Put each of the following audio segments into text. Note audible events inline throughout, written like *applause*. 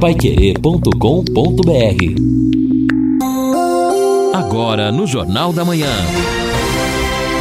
paiquerê.com.br Agora no Jornal da Manhã.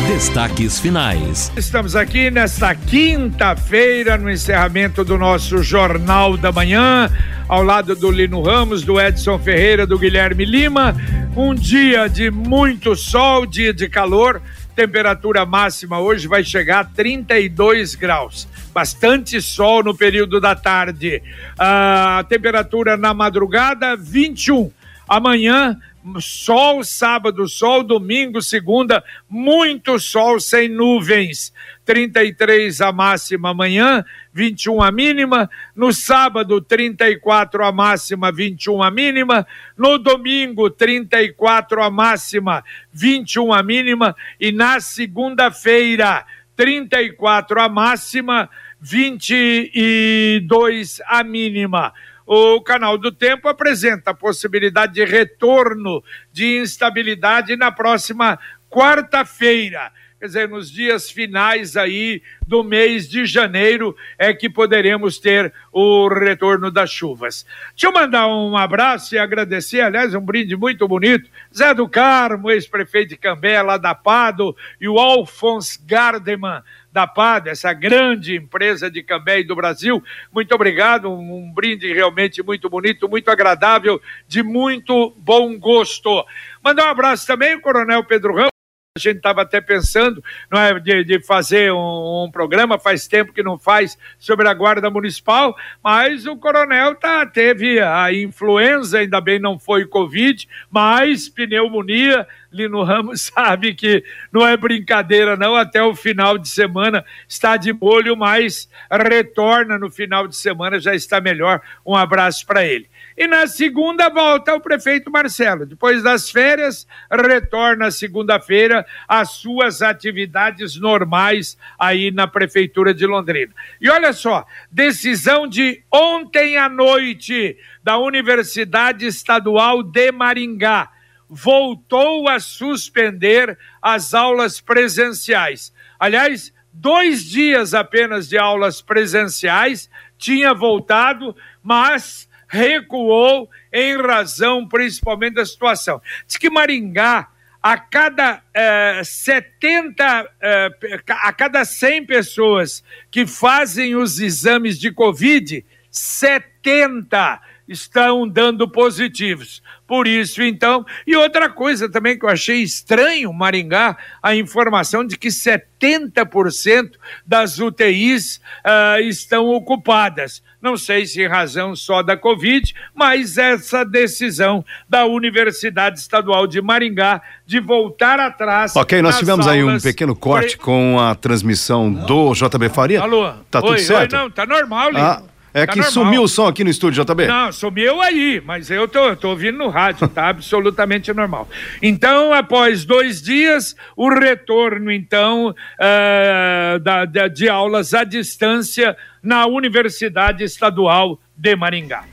Destaques finais. Estamos aqui nesta quinta-feira, no encerramento do nosso Jornal da Manhã, ao lado do Lino Ramos, do Edson Ferreira, do Guilherme Lima. Um dia de muito sol, dia de calor. Temperatura máxima hoje vai chegar a 32 graus. Bastante sol no período da tarde. A temperatura na madrugada, 21. Amanhã, sol, sábado, sol, domingo, segunda, muito sol sem nuvens. 33 a máxima amanhã, 21 a mínima. No sábado, 34 a máxima, 21 a mínima. No domingo, 34 a máxima, 21 a mínima. E na segunda-feira, 34 a máxima, 22 a mínima o canal do tempo apresenta a possibilidade de retorno de instabilidade na próxima quarta-feira. Quer dizer, nos dias finais aí do mês de janeiro é que poderemos ter o retorno das chuvas. Deixa eu mandar um abraço e agradecer, aliás, um brinde muito bonito. Zé do Carmo, ex-prefeito de Cambé, lá da Pado, e o Alphonse Gardeman, da PAD, essa grande empresa de Cambé do Brasil. Muito obrigado, um, um brinde realmente muito bonito, muito agradável, de muito bom gosto. Mandar um abraço também ao Coronel Pedro Ramos a gente estava até pensando não é, de, de fazer um, um, programa, faz tempo que não faz, sobre a Guarda Municipal, mas o coronel tá, teve a influenza, ainda bem não foi Covid, mas pneumonia. Lino Ramos *laughs* sabe que não é brincadeira, não. Até o final de semana está de molho, mas retorna no final de semana, já está melhor. Um abraço para ele. E na segunda volta o prefeito Marcelo. Depois das férias, retorna segunda-feira às suas atividades normais aí na Prefeitura de Londrina. E olha só, decisão de ontem à noite da Universidade Estadual de Maringá voltou a suspender as aulas presenciais. Aliás, dois dias apenas de aulas presenciais tinha voltado, mas recuou em razão principalmente da situação. Diz que Maringá, a cada eh, 70, eh, a cada 100 pessoas que fazem os exames de Covid, 70 estão dando positivos. Por isso, então, e outra coisa também que eu achei estranho, Maringá, a informação de que 70% das UTIs uh, ah, estão ocupadas. Não sei se em razão só da Covid, mas essa decisão da Universidade Estadual de Maringá de voltar atrás. Ok, nós tivemos aí um pequeno corte com a transmissão do JB Faria. Alô? Tá tudo oi, certo? Oi, não, tá normal, Lino. Ah. É tá que normal. sumiu o som aqui no estúdio, JB. Não, sumiu aí, mas eu tô, tô ouvindo no rádio, tá *laughs* absolutamente normal. Então, após dois dias, o retorno, então, uh, da, da, de aulas à distância na Universidade Estadual de Maringá.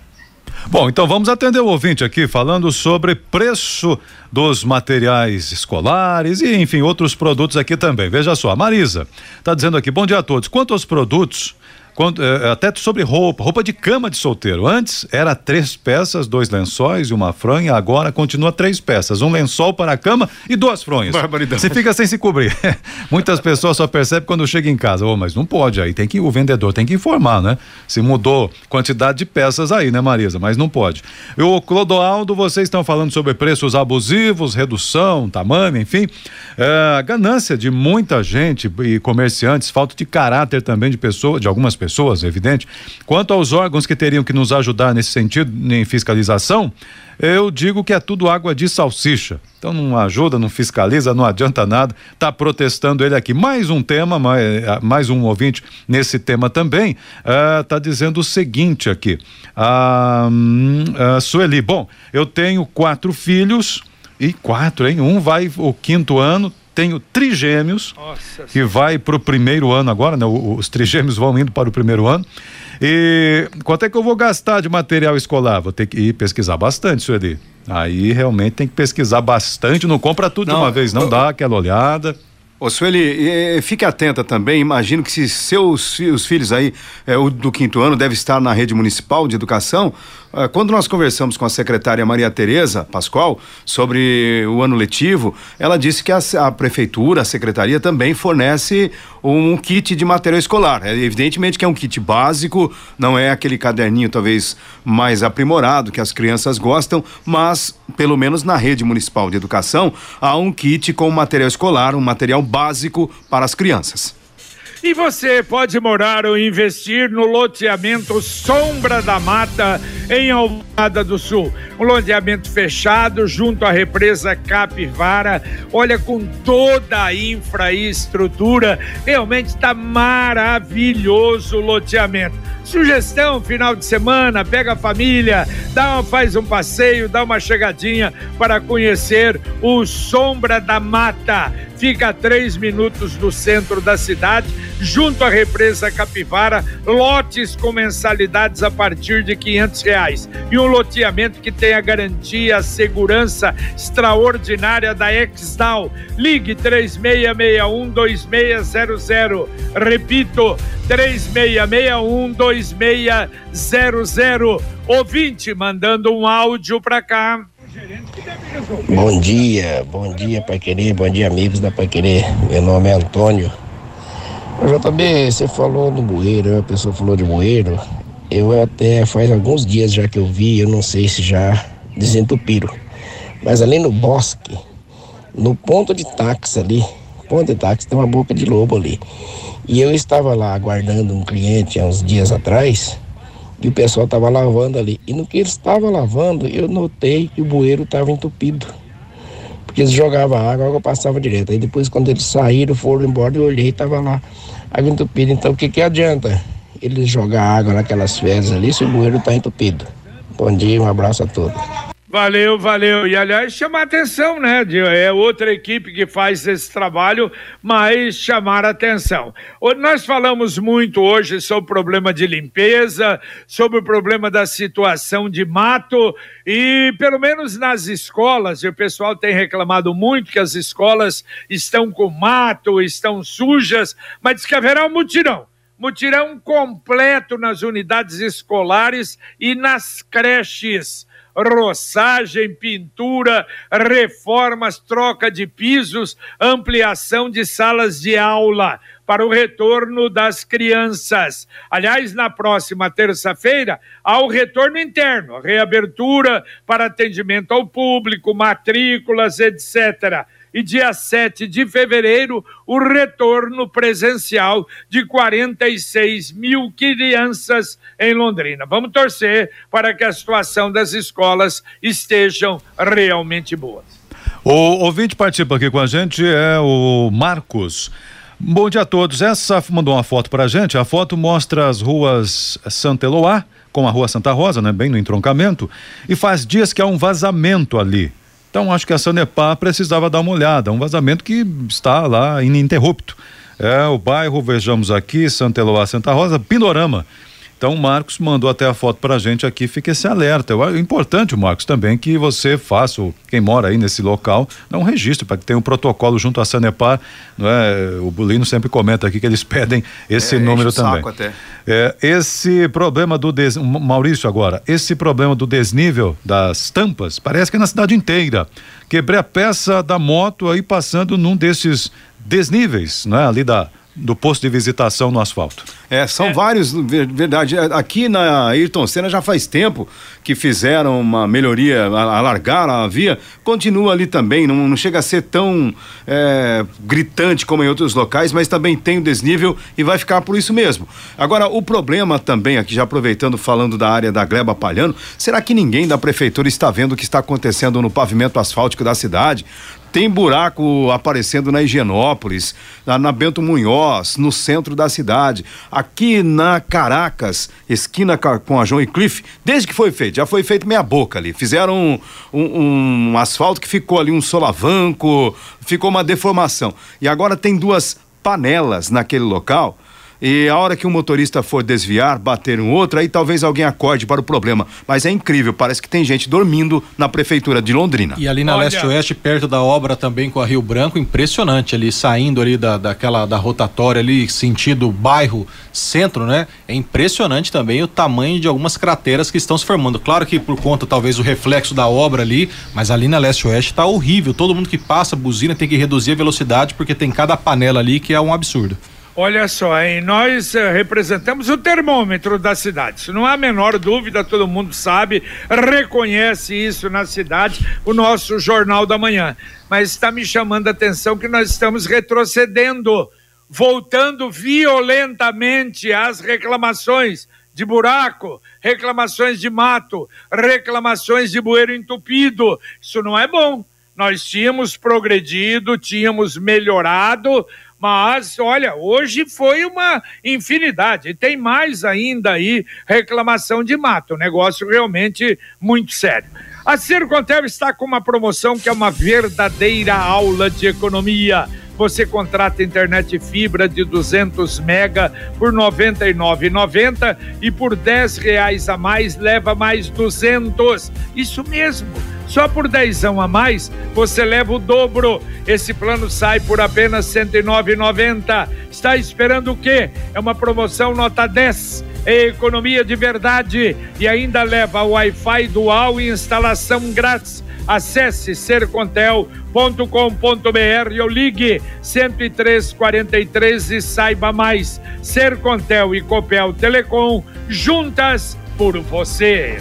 Bom, então vamos atender o ouvinte aqui falando sobre preço dos materiais escolares e, enfim, outros produtos aqui também. Veja só, a Marisa está dizendo aqui: bom dia a todos. Quanto aos produtos quando, é, até sobre roupa, roupa de cama de solteiro. Antes era três peças, dois lençóis e uma fronha, agora continua três peças, um lençol para a cama e duas fronhas. Barbaridade. Você fica sem se cobrir. *laughs* Muitas pessoas só percebem quando chega em casa, oh, mas não pode, aí tem que o vendedor tem que informar, né? Se mudou quantidade de peças aí, né, Marisa? Mas não pode. E o Clodoaldo, vocês estão falando sobre preços abusivos, redução, tamanho, enfim, é, ganância de muita gente e comerciantes, falta de caráter também de pessoas, de algumas pessoas pessoas, é evidente. Quanto aos órgãos que teriam que nos ajudar nesse sentido, em fiscalização, eu digo que é tudo água de salsicha. Então não ajuda, não fiscaliza, não adianta nada. Tá protestando ele aqui. Mais um tema, mais, eh, mais um ouvinte nesse tema também, uh, tá dizendo o seguinte aqui. Uh, uh, Sueli, bom, eu tenho quatro filhos e quatro, hein? Um vai o quinto ano, tenho trigêmeos, Nossa que vai para o primeiro ano agora, né? Os trigêmeos vão indo para o primeiro ano. E quanto é que eu vou gastar de material escolar? Vou ter que ir pesquisar bastante, Sueli. Aí realmente tem que pesquisar bastante, não compra tudo não, de uma vez, não eu, dá aquela olhada. Ô, Sueli, fique atenta também. Imagino que se seus os filhos aí eh, o do quinto ano deve estar na rede municipal de educação. Eh, quando nós conversamos com a secretária Maria Tereza Pascoal sobre o ano letivo, ela disse que a, a prefeitura, a secretaria também fornece um kit de material escolar. É, evidentemente que é um kit básico, não é aquele caderninho talvez mais aprimorado que as crianças gostam, mas pelo menos na rede municipal de educação há um kit com material escolar, um material básico para as crianças. E você pode morar ou investir no loteamento Sombra da Mata, em Alvorada do Sul. Um loteamento fechado junto à represa Capivara. Olha, com toda a infraestrutura, realmente está maravilhoso o loteamento. Sugestão, final de semana, pega a família, dá uma, faz um passeio, dá uma chegadinha para conhecer o Sombra da Mata. Fica a três minutos do centro da cidade junto à represa Capivara, lotes com mensalidades a partir de quinhentos reais e um loteamento que tem a garantia, a segurança extraordinária da Exdal. Ligue três meia meia um dois meia zero zero. Repito, três meia meia um dois meia zero zero. Ouvinte mandando um áudio para cá. Bom dia, bom dia Pai Querer, bom dia amigos da Pai Querer. Meu nome é Antônio. JB, você falou do bueiro, a pessoa falou de bueiro. Eu até faz alguns dias já que eu vi, eu não sei se já desentupiram. Mas ali no bosque, no ponto de táxi ali, ponto de táxi tem uma boca de lobo ali. E eu estava lá aguardando um cliente há uns dias atrás e o pessoal estava lavando ali. E no que eles estavam lavando, eu notei que o bueiro estava entupido. Porque eles jogavam água, a água passava direto. Aí depois, quando eles saíram, foram embora, eu olhei e estava lá água entupida. Então, o que, que adianta eles jogar água naquelas fezes ali se o bueiro está entupido? Bom dia, um abraço a todos. Valeu, valeu. E aliás, chamar atenção, né? É outra equipe que faz esse trabalho, mas chamar atenção. Nós falamos muito hoje sobre o problema de limpeza, sobre o problema da situação de mato, e pelo menos nas escolas, o pessoal tem reclamado muito que as escolas estão com mato, estão sujas, mas diz que haverá um mutirão mutirão completo nas unidades escolares e nas creches roçagem, pintura, reformas, troca de pisos, ampliação de salas de aula para o retorno das crianças. Aliás, na próxima terça-feira, há o retorno interno, reabertura para atendimento ao público, matrículas, etc e dia 7 de fevereiro, o retorno presencial de 46 mil crianças em Londrina. Vamos torcer para que a situação das escolas estejam realmente boas. O ouvinte participa aqui com a gente é o Marcos. Bom dia a todos. Essa mandou uma foto para a gente. A foto mostra as ruas Santa Eloá com a rua Santa Rosa, né, bem no entroncamento, e faz dias que há um vazamento ali. Então acho que a Sanepar precisava dar uma olhada, um vazamento que está lá ininterrupto. É o bairro, vejamos aqui, Santa Eloá, Santa Rosa, Pinorama. Então o Marcos mandou até a foto para a gente aqui, fica esse alerta. É importante, Marcos, também que você faça, quem mora aí nesse local, dá um registro para que tenha um protocolo junto à Sanepar. Não é? O Bulino sempre comenta aqui que eles *laughs* pedem esse é, número também. É, esse problema do des... Maurício agora, esse problema do desnível das tampas, parece que é na cidade inteira. Quebrei a peça da moto aí passando num desses desníveis, não é? Ali da do posto de visitação no asfalto. É, são é. vários, verdade. É, aqui na Ayrton Senna já faz tempo que fizeram uma melhoria, alargaram a via, continua ali também, não, não chega a ser tão é, gritante como em outros locais, mas também tem o desnível e vai ficar por isso mesmo. Agora, o problema também, aqui já aproveitando, falando da área da Gleba Palhano, será que ninguém da prefeitura está vendo o que está acontecendo no pavimento asfáltico da cidade? Tem buraco aparecendo na Higienópolis, na, na, Bento Munhoz, no centro da cidade. Aqui na Caracas, esquina com a João e Cliff, desde que foi feito, já foi feito meia boca ali. Fizeram um, um, um asfalto que ficou ali um solavanco, ficou uma deformação. E agora tem duas panelas naquele local e a hora que um motorista for desviar, bater um outro, aí talvez alguém acorde para o problema. Mas é incrível, parece que tem gente dormindo na prefeitura de Londrina. E ali na leste-oeste, perto da obra também com a Rio Branco, impressionante ali, saindo ali da, daquela da rotatória ali, sentido bairro centro, né? É impressionante também o tamanho de algumas crateras que estão se formando. Claro que por conta talvez o reflexo da obra ali, mas ali na leste-oeste tá horrível. Todo mundo que passa buzina tem que reduzir a velocidade porque tem cada panela ali que é um absurdo. Olha só, hein? nós eh, representamos o termômetro da cidade. Isso não há a menor dúvida, todo mundo sabe, reconhece isso na cidade, o nosso Jornal da Manhã. Mas está me chamando a atenção que nós estamos retrocedendo, voltando violentamente às reclamações de buraco, reclamações de mato, reclamações de bueiro entupido. Isso não é bom. Nós tínhamos progredido, tínhamos melhorado, mas, olha, hoje foi uma infinidade. E tem mais ainda aí reclamação de mato. Um negócio realmente muito sério. A Circontel está com uma promoção que é uma verdadeira aula de economia. Você contrata internet fibra de 200 mega por R$ 99,90 e por 10 reais a mais leva mais 200. Isso mesmo. Só por dezão a mais, você leva o dobro. Esse plano sai por apenas R$ 109,90. Está esperando o quê? É uma promoção nota 10. É economia de verdade e ainda leva Wi-Fi dual e instalação grátis. Acesse sercontel.com.br ou ligue 10343 e saiba mais. Sercontel e Copel Telecom juntas por você.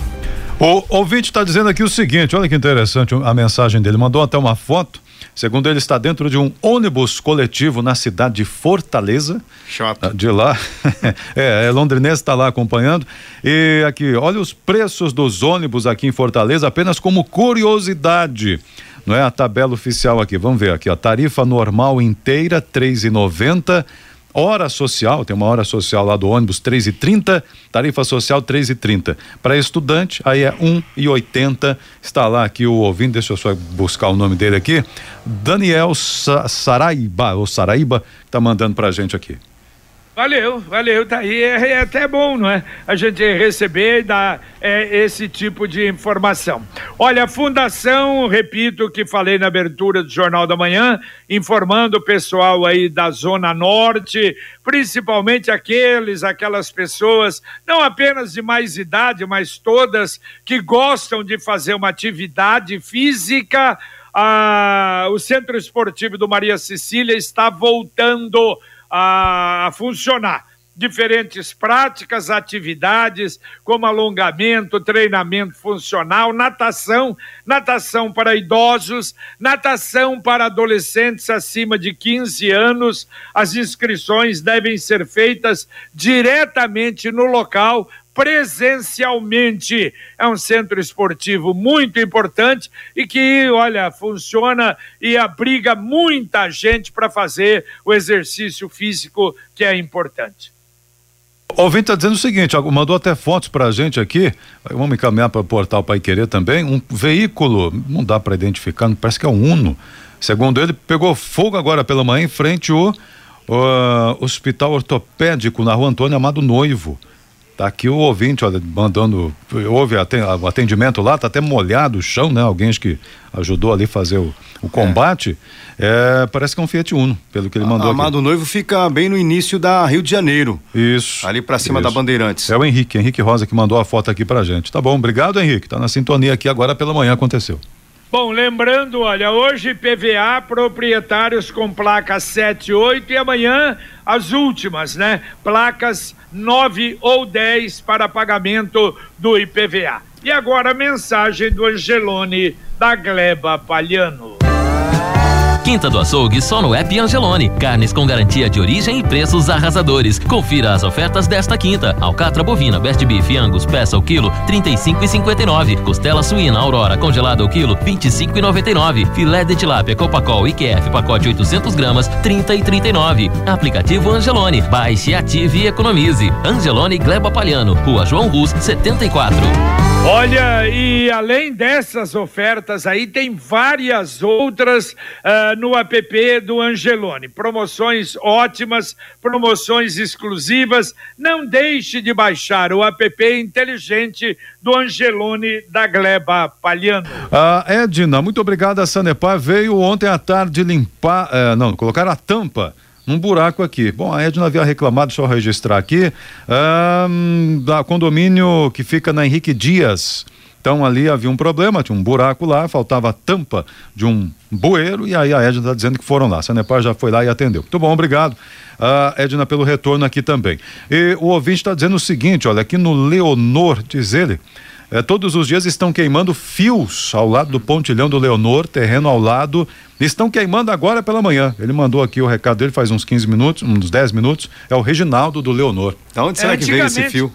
O ouvinte está dizendo aqui o seguinte: olha que interessante a mensagem dele. Mandou até uma foto. Segundo ele, está dentro de um ônibus coletivo na cidade de Fortaleza. Chato. De lá. *laughs* é, é londrinense está lá acompanhando. E aqui, olha os preços dos ônibus aqui em Fortaleza, apenas como curiosidade. Não é a tabela oficial aqui. Vamos ver aqui, a tarifa normal inteira, três e noventa Hora social, tem uma hora social lá do ônibus, 3 e 30 tarifa social 3 e 30 Para estudante, aí é 1 e 80 Está lá aqui o ouvinte, deixa eu só buscar o nome dele aqui. Daniel Sa Saraiba, ou Saraiba, está mandando para a gente aqui. Valeu, valeu, tá aí. É, é, até bom, não é? A gente receber e dar é, esse tipo de informação. Olha, a Fundação, repito o que falei na abertura do Jornal da Manhã, informando o pessoal aí da Zona Norte, principalmente aqueles, aquelas pessoas, não apenas de mais idade, mas todas que gostam de fazer uma atividade física. Ah, o Centro Esportivo do Maria Cecília está voltando a funcionar. Diferentes práticas, atividades, como alongamento, treinamento funcional, natação, natação para idosos, natação para adolescentes acima de 15 anos. As inscrições devem ser feitas diretamente no local presencialmente. É um centro esportivo muito importante e que, olha, funciona e abriga muita gente para fazer o exercício físico que é importante. O ouvinte está dizendo o seguinte, mandou até fotos para a gente aqui, vamos encaminhar para o portal Pai Querer também, um veículo, não dá para identificar, parece que é um Uno, segundo ele, pegou fogo agora pela manhã em frente ao uh, Hospital Ortopédico na rua Antônio Amado Noivo. Tá aqui o ouvinte, olha, mandando. Houve o atendimento lá, tá até molhado o chão, né? Alguém que ajudou ali fazer o, o combate. É. É, parece que é um Fiat Uno, pelo que ele mandou. Amado aqui. Noivo fica bem no início da Rio de Janeiro. Isso. Ali para cima isso. da Bandeirantes. É o Henrique, Henrique Rosa que mandou a foto aqui pra gente. Tá bom, obrigado, Henrique. Tá na sintonia aqui agora pela manhã aconteceu. Bom, lembrando, olha, hoje PVA, proprietários com placas 7 e 8 e amanhã as últimas, né? Placas 9 ou 10 para pagamento do IPVA. E agora a mensagem do Angelone da Gleba Palhano. Quinta do Açougue só no app Angelone. Carnes com garantia de origem e preços arrasadores. Confira as ofertas desta quinta. Alcatra bovina, best beef, angus, peça o quilo, 35,59. Costela suína Aurora congelada o quilo, 25,99. Filé de tilápia Copacol IQF pacote 800 gramas, 30,39. Aplicativo Angelone. Baixe, ative e economize. Angelone Gleba Palhano, Rua João Rus, 74. Olha, e além dessas ofertas aí, tem várias outras uh, no app do Angelone. Promoções ótimas, promoções exclusivas. Não deixe de baixar o app inteligente do Angelone da Gleba Palhano. Ah, Edna, muito obrigado. A Sanepar veio ontem à tarde limpar, eh, não, colocar a tampa num buraco aqui. Bom, a Edna havia reclamado, deixa eu registrar aqui, um, da condomínio que fica na Henrique Dias. Então ali havia um problema, tinha um buraco lá, faltava a tampa de um bueiro e aí a Edna está dizendo que foram lá. A Sanepar já foi lá e atendeu. Muito bom, obrigado. Uh, Edna pelo retorno aqui também. E o ouvinte está dizendo o seguinte, olha, aqui no Leonor, diz ele, é, todos os dias estão queimando fios ao lado do pontilhão do Leonor, terreno ao lado. Estão queimando agora pela manhã. Ele mandou aqui o recado dele faz uns 15 minutos, uns 10 minutos. É o Reginaldo do Leonor. Da onde será é, que veio esse fio?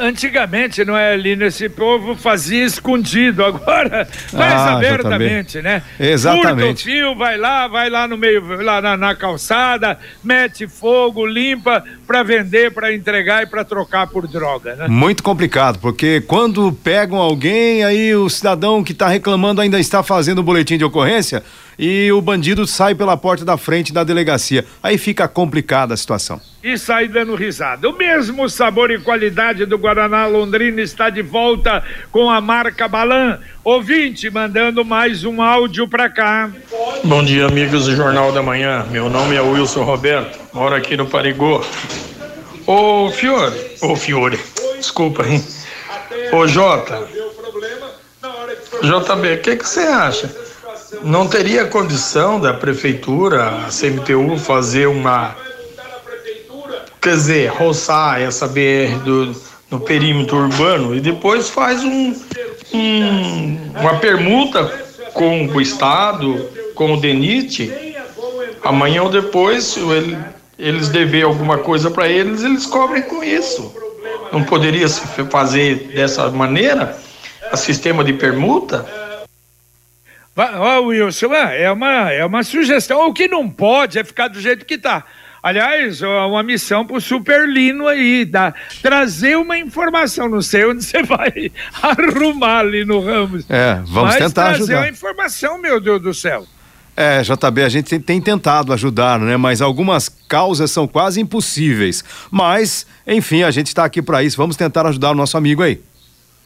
Antigamente, não é, Lino? Esse povo fazia escondido, agora faz ah, abertamente, né? Exatamente. Curta o fio, vai lá, vai lá no meio, lá na, na calçada, mete fogo, limpa para vender, para entregar e para trocar por droga, né? Muito complicado, porque quando pegam alguém, aí o cidadão que está reclamando ainda está fazendo o boletim de ocorrência e o bandido sai pela porta da frente da delegacia. Aí fica complicada a situação. E sai dando risada. O mesmo sabor e qualidade do Guaraná Londrina está de volta com a marca Balan. Ouvinte mandando mais um áudio para cá. Bom dia, amigos do Jornal da Manhã. Meu nome é Wilson Roberto, moro aqui no Parigô. Ô Fiore, ô Fiore, desculpa, hein? Ô Jota, JB, o que você acha? não teria condição da prefeitura, a CMTU, fazer uma. Quer dizer, roçar essa BR do, no perímetro urbano e depois faz um, um, uma permuta com o Estado, com o DENIT. Amanhã ou depois, ele, eles dever alguma coisa para eles, eles cobrem com isso. Não poderia se fazer dessa maneira? A sistema de permuta? Ó, oh, Wilson, é uma, é uma sugestão. O que não pode é ficar do jeito que está. Aliás, uma missão para o Superlino aí, dá, trazer uma informação. Não sei onde *laughs* você vai arrumar ali no Ramos. É, vamos mas tentar trazer ajudar. uma informação, meu Deus do céu. É, JB, a gente tem tentado ajudar, né? Mas algumas causas são quase impossíveis. Mas, enfim, a gente está aqui para isso. Vamos tentar ajudar o nosso amigo aí.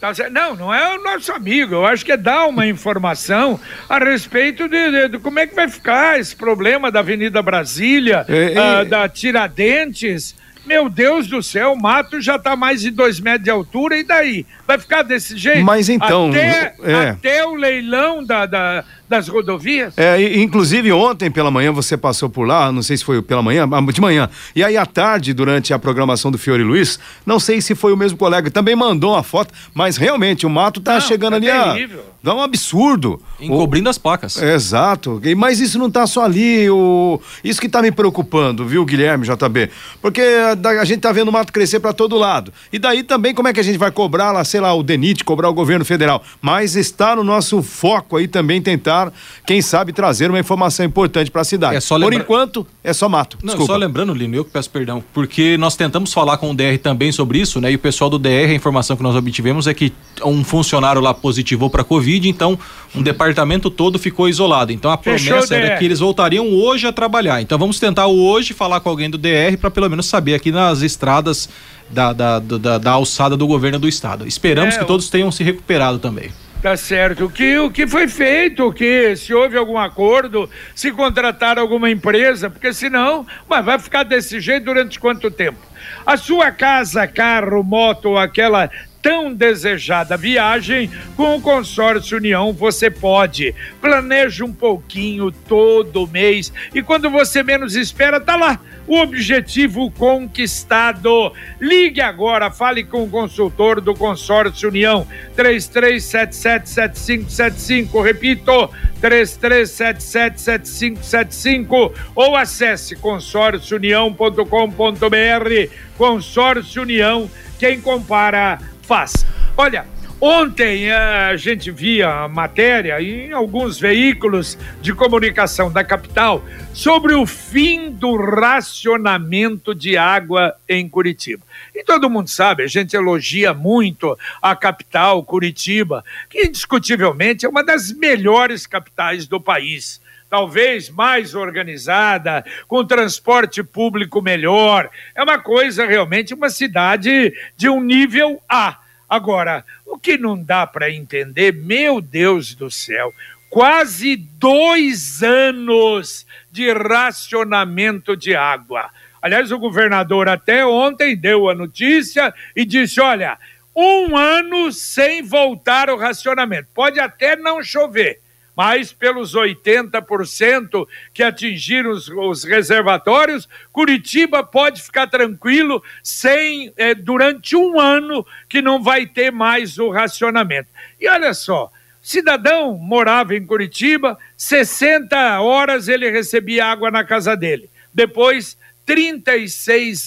Tá não, não é o nosso amigo. Eu acho que é dar uma informação a respeito de, de, de como é que vai ficar esse problema da Avenida Brasília, é, é... da Tiradentes. Meu Deus do céu, o mato já está mais de dois metros de altura, e daí? Vai ficar desse jeito? Mas então. Até, é. até o leilão da, da, das rodovias? É, inclusive ontem pela manhã você passou por lá, não sei se foi pela manhã, de manhã. E aí à tarde, durante a programação do Fiore Luiz, não sei se foi o mesmo colega, também mandou uma foto, mas realmente o mato tá não, chegando tá ali terrível. a. Dá um absurdo. Encobrindo o... as placas. Exato. Mas isso não tá só ali. O... Isso que tá me preocupando, viu, Guilherme JB? Porque a gente tá vendo o mato crescer para todo lado. E daí também, como é que a gente vai cobrar lá, sei lá, o DENIT, cobrar o governo federal? Mas está no nosso foco aí também tentar quem sabe, trazer uma informação importante para a cidade. É só lembra... Por enquanto, é só mato. Não, Desculpa. só lembrando, Lino, eu que peço perdão, porque nós tentamos falar com o DR também sobre isso, né? E o pessoal do DR, a informação que nós obtivemos é que um funcionário lá positivou para Covid, então um departamento todo ficou isolado. Então a promessa era que eles voltariam hoje a trabalhar. Então vamos tentar hoje falar com alguém do DR para pelo menos saber aqui nas estradas da, da, da, da, alçada do governo do estado. Esperamos é, que todos tenham se recuperado também. Tá certo. O que, o que foi feito, o que se houve algum acordo, se contratar alguma empresa, porque senão, mas vai ficar desse jeito durante quanto tempo? A sua casa, carro, moto, aquela tão desejada viagem, com o consórcio União você pode. Planeja um pouquinho todo mês e quando você menos espera, tá lá o objetivo conquistado. Ligue agora, fale com o consultor do consórcio União 33777575, repito, 33777575 ou acesse consórciounião.com.br. Consórcio União, quem compara faz. Olha, Ontem a gente via a matéria em alguns veículos de comunicação da capital sobre o fim do racionamento de água em Curitiba. E todo mundo sabe, a gente elogia muito a capital, Curitiba, que indiscutivelmente é uma das melhores capitais do país talvez mais organizada, com transporte público melhor. É uma coisa realmente uma cidade de um nível A. Agora, o que não dá para entender, meu Deus do céu, quase dois anos de racionamento de água. Aliás, o governador até ontem deu a notícia e disse: olha, um ano sem voltar o racionamento. Pode até não chover, mas pelos 80% que atingiram os, os, reservatórios, Curitiba pode ficar tranquilo sem é, durante um ano que não vai ter mais o racionamento. E olha só, cidadão morava em Curitiba, 60 horas ele recebia água na casa dele. Depois, 36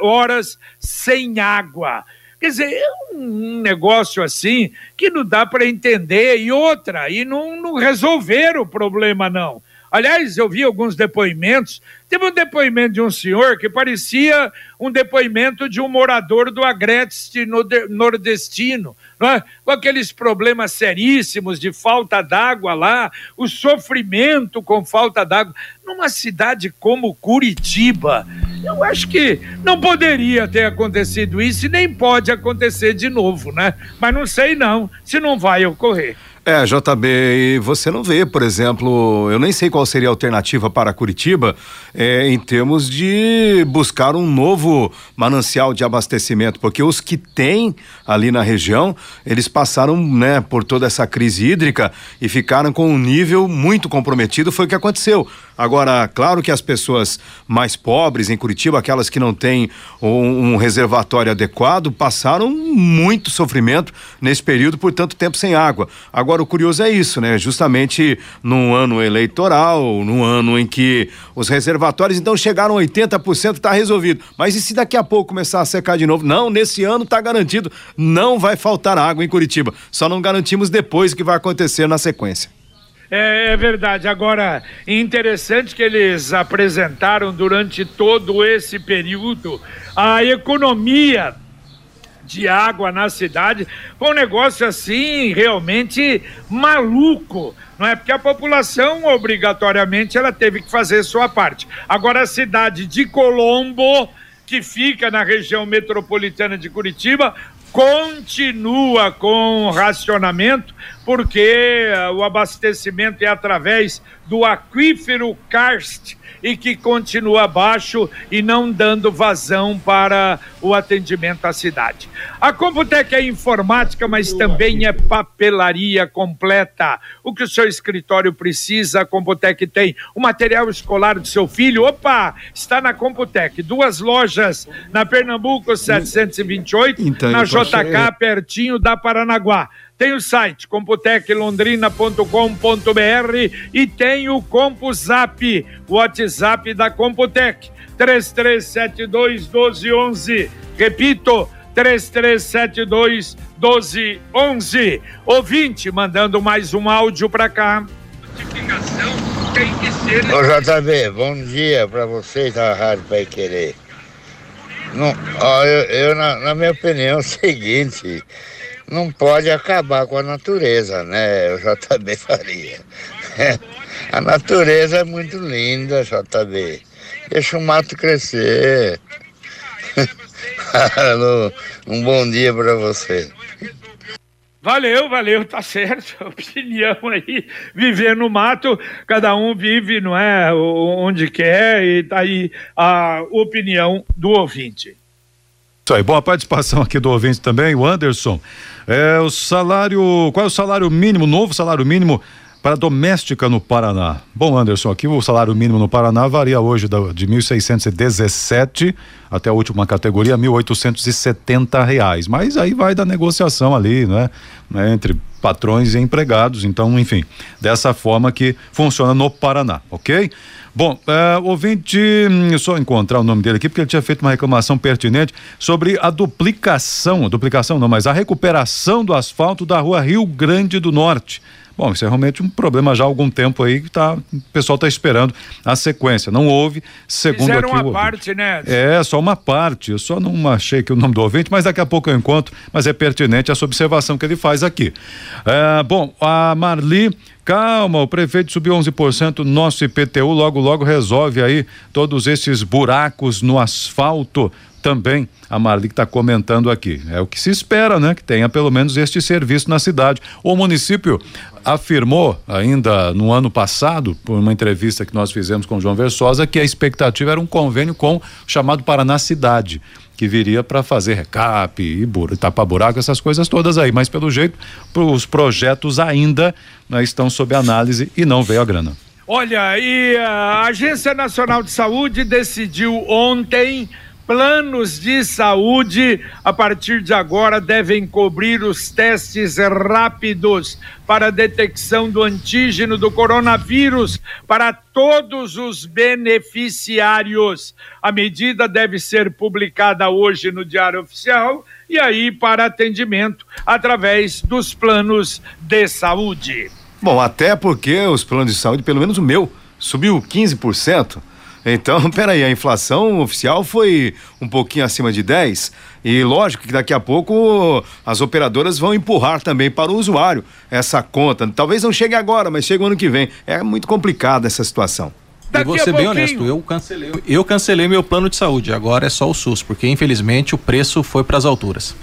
horas sem água. Quer dizer, é um negócio assim que não dá para entender. E outra, e não, não o problema, não. Aliás, eu vi alguns depoimentos. Teve um depoimento de um senhor que parecia um depoimento de um morador do Agreste nordestino, é? com aqueles problemas seríssimos de falta d'água lá, o sofrimento com falta d'água. Numa cidade como Curitiba, eu acho que não poderia ter acontecido isso e nem pode acontecer de novo, né? Mas não sei não se não vai ocorrer. É, JB, e você não vê, por exemplo, eu nem sei qual seria a alternativa para Curitiba é, em termos de buscar um novo manancial de abastecimento, porque os que tem ali na região, eles passaram né, por toda essa crise hídrica e ficaram com um nível muito comprometido, foi o que aconteceu. Agora, claro que as pessoas mais pobres em Curitiba, aquelas que não têm um, um reservatório adequado, passaram muito sofrimento nesse período por tanto tempo sem água. Agora, o curioso é isso, né? Justamente num ano eleitoral, num ano em que os reservatórios então chegaram a 80%, está resolvido. Mas e se daqui a pouco começar a secar de novo? Não, nesse ano está garantido, não vai faltar água em Curitiba. Só não garantimos depois o que vai acontecer na sequência. É, é, verdade. Agora, interessante que eles apresentaram durante todo esse período a economia de água na cidade. Um negócio assim realmente maluco, não é? Porque a população obrigatoriamente ela teve que fazer sua parte. Agora a cidade de Colombo, que fica na região metropolitana de Curitiba, continua com racionamento, porque uh, o abastecimento é através do aquífero karst e que continua baixo e não dando vazão para o atendimento à cidade. A Computec é informática, mas também é papelaria completa. O que o seu escritório precisa, a Computec tem. O material escolar do seu filho, opa, está na Computec. Duas lojas na Pernambuco 728, então, na JK, pertinho da Paranaguá. Tem o site computeclondrina.com.br e tem o CompuZap, o WhatsApp da Computec, 3372 1211. Repito, 3372 1211. Ouvinte, mandando mais um áudio para cá. Notificação tem que ser. Ô JB, bom dia para vocês da Rádio Pai Querer. Não, ó, eu, eu na, na minha opinião, é o seguinte não pode acabar com a natureza, né? JB *laughs* Faria. a natureza é muito linda, JB. Deixa o mato crescer. *laughs* um bom dia para você. Valeu, valeu, tá certo. *laughs* Opinião aí, viver no mato, cada um vive, não é, onde quer, e tá aí a opinião do ouvinte. Isso aí, boa participação aqui do ouvinte também, o Anderson. É, o salário, qual é o salário mínimo, novo salário mínimo para doméstica no Paraná? Bom, Anderson, aqui o salário mínimo no Paraná varia hoje de 1.617 até a última categoria, 1.870 reais. Mas aí vai da negociação ali, né? né? Entre patrões e empregados. Então, enfim, dessa forma que funciona no Paraná, ok? Bom, uh, ouvinte, hum, só encontrar o nome dele aqui, porque ele tinha feito uma reclamação pertinente sobre a duplicação, a duplicação não, mas a recuperação do asfalto da rua Rio Grande do Norte. Bom, isso é realmente um problema já há algum tempo aí que tá, o pessoal está esperando a sequência. Não houve, segundo Fizeram aqui. uma parte, né? É, só uma parte. Eu só não achei que o nome do ouvinte, mas daqui a pouco eu encontro, mas é pertinente essa observação que ele faz aqui. É, bom, a Marli Calma, o prefeito subiu 11%, nosso IPTU logo logo resolve aí todos esses buracos no asfalto também a Marli está comentando aqui. É o que se espera, né? Que tenha pelo menos este serviço na cidade. O município afirmou ainda no ano passado, por uma entrevista que nós fizemos com o João Versosa, que a expectativa era um convênio com o chamado Paraná Cidade que viria para fazer recap e bura, tapar buraco, essas coisas todas aí. Mas pelo jeito, os projetos ainda né, estão sob análise e não veio a grana. Olha, e a Agência Nacional de Saúde decidiu ontem planos de saúde, a partir de agora, devem cobrir os testes rápidos para detecção do antígeno do coronavírus para todos os beneficiários. A medida deve ser publicada hoje no Diário Oficial e aí para atendimento através dos planos de saúde. Bom, até porque os planos de saúde, pelo menos o meu, subiu 15%. Então, *laughs* peraí, a inflação oficial foi um pouquinho acima de 10 e lógico que daqui a pouco as operadoras vão empurrar também para o usuário essa conta. Talvez não chegue agora, mas chega o ano que vem. É muito complicada essa situação. Daqui eu vou ser bem honesto, eu cancelei, eu cancelei meu plano de saúde, agora é só o SUS, porque infelizmente o preço foi para as alturas.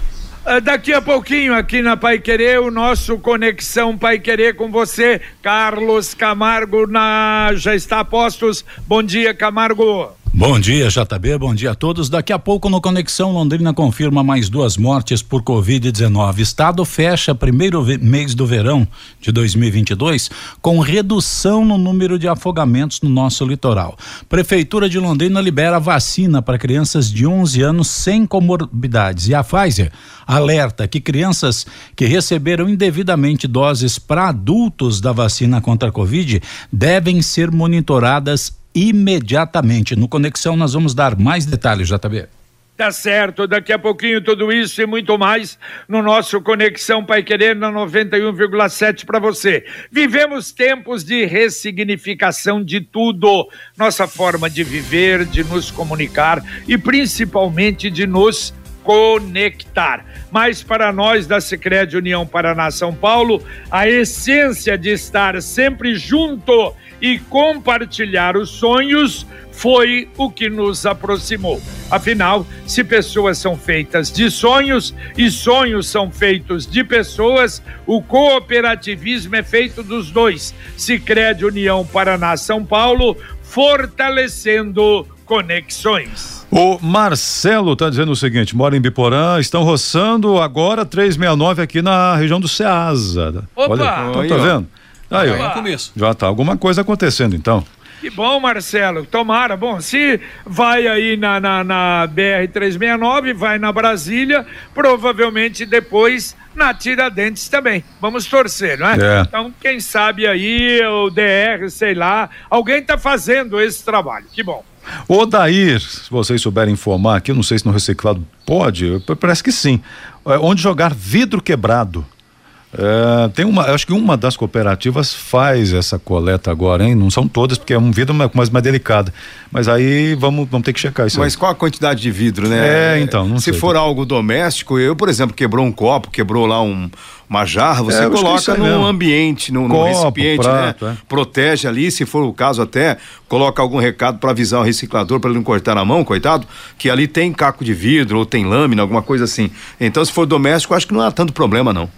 Ah, daqui a pouquinho, aqui na Pai Querer, o nosso Conexão Pai Querer com você, Carlos Camargo, na... já está a postos. Bom dia, Camargo. Bom dia, JB. Bom dia a todos. Daqui a pouco no Conexão Londrina confirma mais duas mortes por Covid-19. Estado fecha primeiro mês do verão de 2022 com redução no número de afogamentos no nosso litoral. Prefeitura de Londrina libera vacina para crianças de 11 anos sem comorbidades e a Pfizer alerta que crianças que receberam indevidamente doses para adultos da vacina contra a Covid devem ser monitoradas imediatamente. No Conexão nós vamos dar mais detalhes, JB. Tá certo, daqui a pouquinho tudo isso e muito mais no nosso Conexão Pai Querer na 91,7 para você. Vivemos tempos de ressignificação de tudo, nossa forma de viver, de nos comunicar e principalmente de nos conectar. Mas para nós da Sicredi União Paraná São Paulo, a essência de estar sempre junto e compartilhar os sonhos foi o que nos aproximou. Afinal, se pessoas são feitas de sonhos e sonhos são feitos de pessoas, o cooperativismo é feito dos dois. Sicredi União Paraná São Paulo, fortalecendo conexões. O Marcelo está dizendo o seguinte: mora em Biporã, estão roçando agora 369 aqui na região do Ceasa. Opa! Olha, então, tá vendo? Aí, ó. começo. Já tá alguma coisa acontecendo então. Que bom, Marcelo. Tomara. Bom, se vai aí na, na, na BR-369, vai na Brasília, provavelmente depois na Tiradentes também. Vamos torcer, não é? é? Então, quem sabe aí, o DR, sei lá, alguém está fazendo esse trabalho. Que bom. O Dair, se vocês souberem informar aqui, eu não sei se no reciclado pode, parece que sim. É, onde jogar vidro quebrado. É, tem uma, acho que uma das cooperativas faz essa coleta agora, hein? Não são todas, porque é um vidro mais, mais delicado. Mas aí vamos, vamos ter que checar isso. Mas aí. qual a quantidade de vidro, né? É, então. Se sei. for algo doméstico, eu, por exemplo, quebrou um copo, quebrou lá um, uma jarra, você é, coloca no mesmo. ambiente, no, Copo, no recipiente, né? prato, né? É. Protege ali, se for o caso até, coloca algum recado para avisar o reciclador para ele não cortar na mão, coitado, que ali tem caco de vidro ou tem lâmina, alguma coisa assim. Então, se for doméstico, acho que não há tanto problema, não.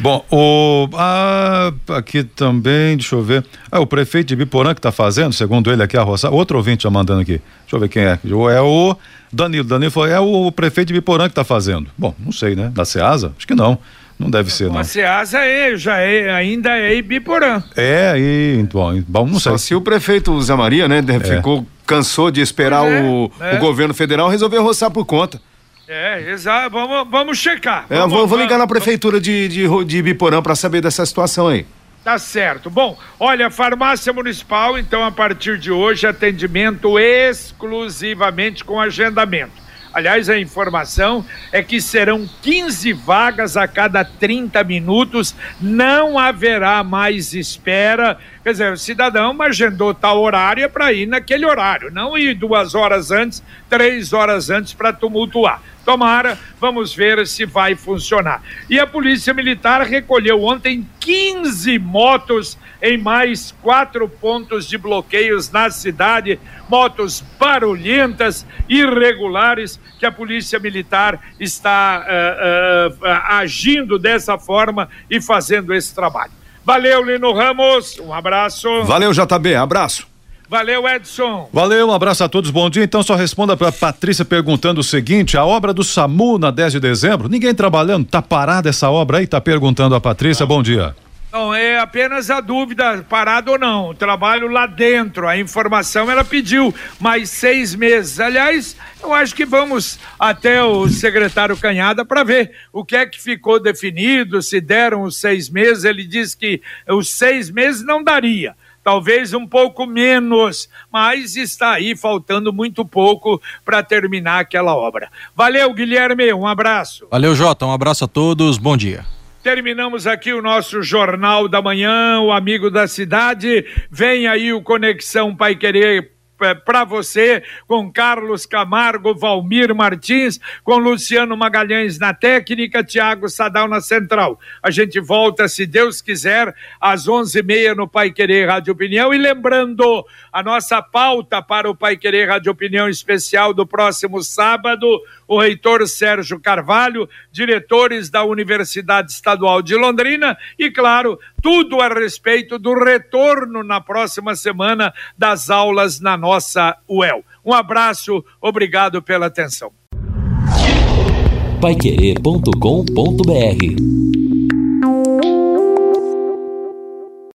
Bom, o, ah, aqui também, deixa eu ver. É o prefeito de Biporã que está fazendo, segundo ele aqui, a Roça. Outro ouvinte já mandando aqui. Deixa eu ver quem é. É o Danilo. Danilo falou, é o prefeito de Biporã que está fazendo. Bom, não sei, né? Da Ceasa? Acho que não. Não deve ser, não. A Ceasa é, já é, ainda é Ibiporã. É, e, bom, bom não sei. Só se o prefeito Zé Maria, né, é. ficou, cansou de esperar é, o, é. o governo federal, resolveu roçar por conta. É, exato. Vamos, vamos checar. É, vamos, vou, vou ligar na prefeitura de, de, de Ibiporã para saber dessa situação aí. Tá certo. Bom, olha, farmácia municipal, então a partir de hoje, atendimento exclusivamente com agendamento. Aliás, a informação é que serão 15 vagas a cada 30 minutos, não haverá mais espera. Quer dizer, o cidadão agendou tal horário é para ir naquele horário, não ir duas horas antes, três horas antes para tumultuar Tomara, vamos ver se vai funcionar. E a Polícia Militar recolheu ontem 15 motos em mais quatro pontos de bloqueios na cidade, motos barulhentas, irregulares, que a Polícia Militar está uh, uh, agindo dessa forma e fazendo esse trabalho. Valeu, Lino Ramos, um abraço. Valeu, JB, abraço. Valeu, Edson. Valeu, um abraço a todos, bom dia. Então só responda para Patrícia perguntando o seguinte: a obra do SAMU na 10 de dezembro, ninguém trabalhando, tá parada essa obra aí? Tá perguntando a Patrícia, bom dia. Não, é apenas a dúvida, parado ou não. Trabalho lá dentro. A informação ela pediu mais seis meses. Aliás, eu acho que vamos até o secretário Canhada para ver o que é que ficou definido, se deram os seis meses. Ele disse que os seis meses não daria talvez um pouco menos, mas está aí faltando muito pouco para terminar aquela obra. Valeu, Guilherme, um abraço. Valeu, Jota, um abraço a todos, bom dia. Terminamos aqui o nosso Jornal da Manhã, o Amigo da Cidade. Vem aí o Conexão Pai Querer para você, com Carlos Camargo, Valmir Martins, com Luciano Magalhães na técnica, Tiago Sadal na central. A gente volta, se Deus quiser, às onze e meia no Pai Querer Rádio Opinião. E lembrando, a nossa pauta para o Pai Querer Rádio Opinião especial do próximo sábado, o reitor Sérgio Carvalho, diretores da Universidade Estadual de Londrina e, claro, tudo a respeito do retorno na próxima semana das aulas na nossa UEL. Um abraço, obrigado pela atenção. Paiquerê.com.br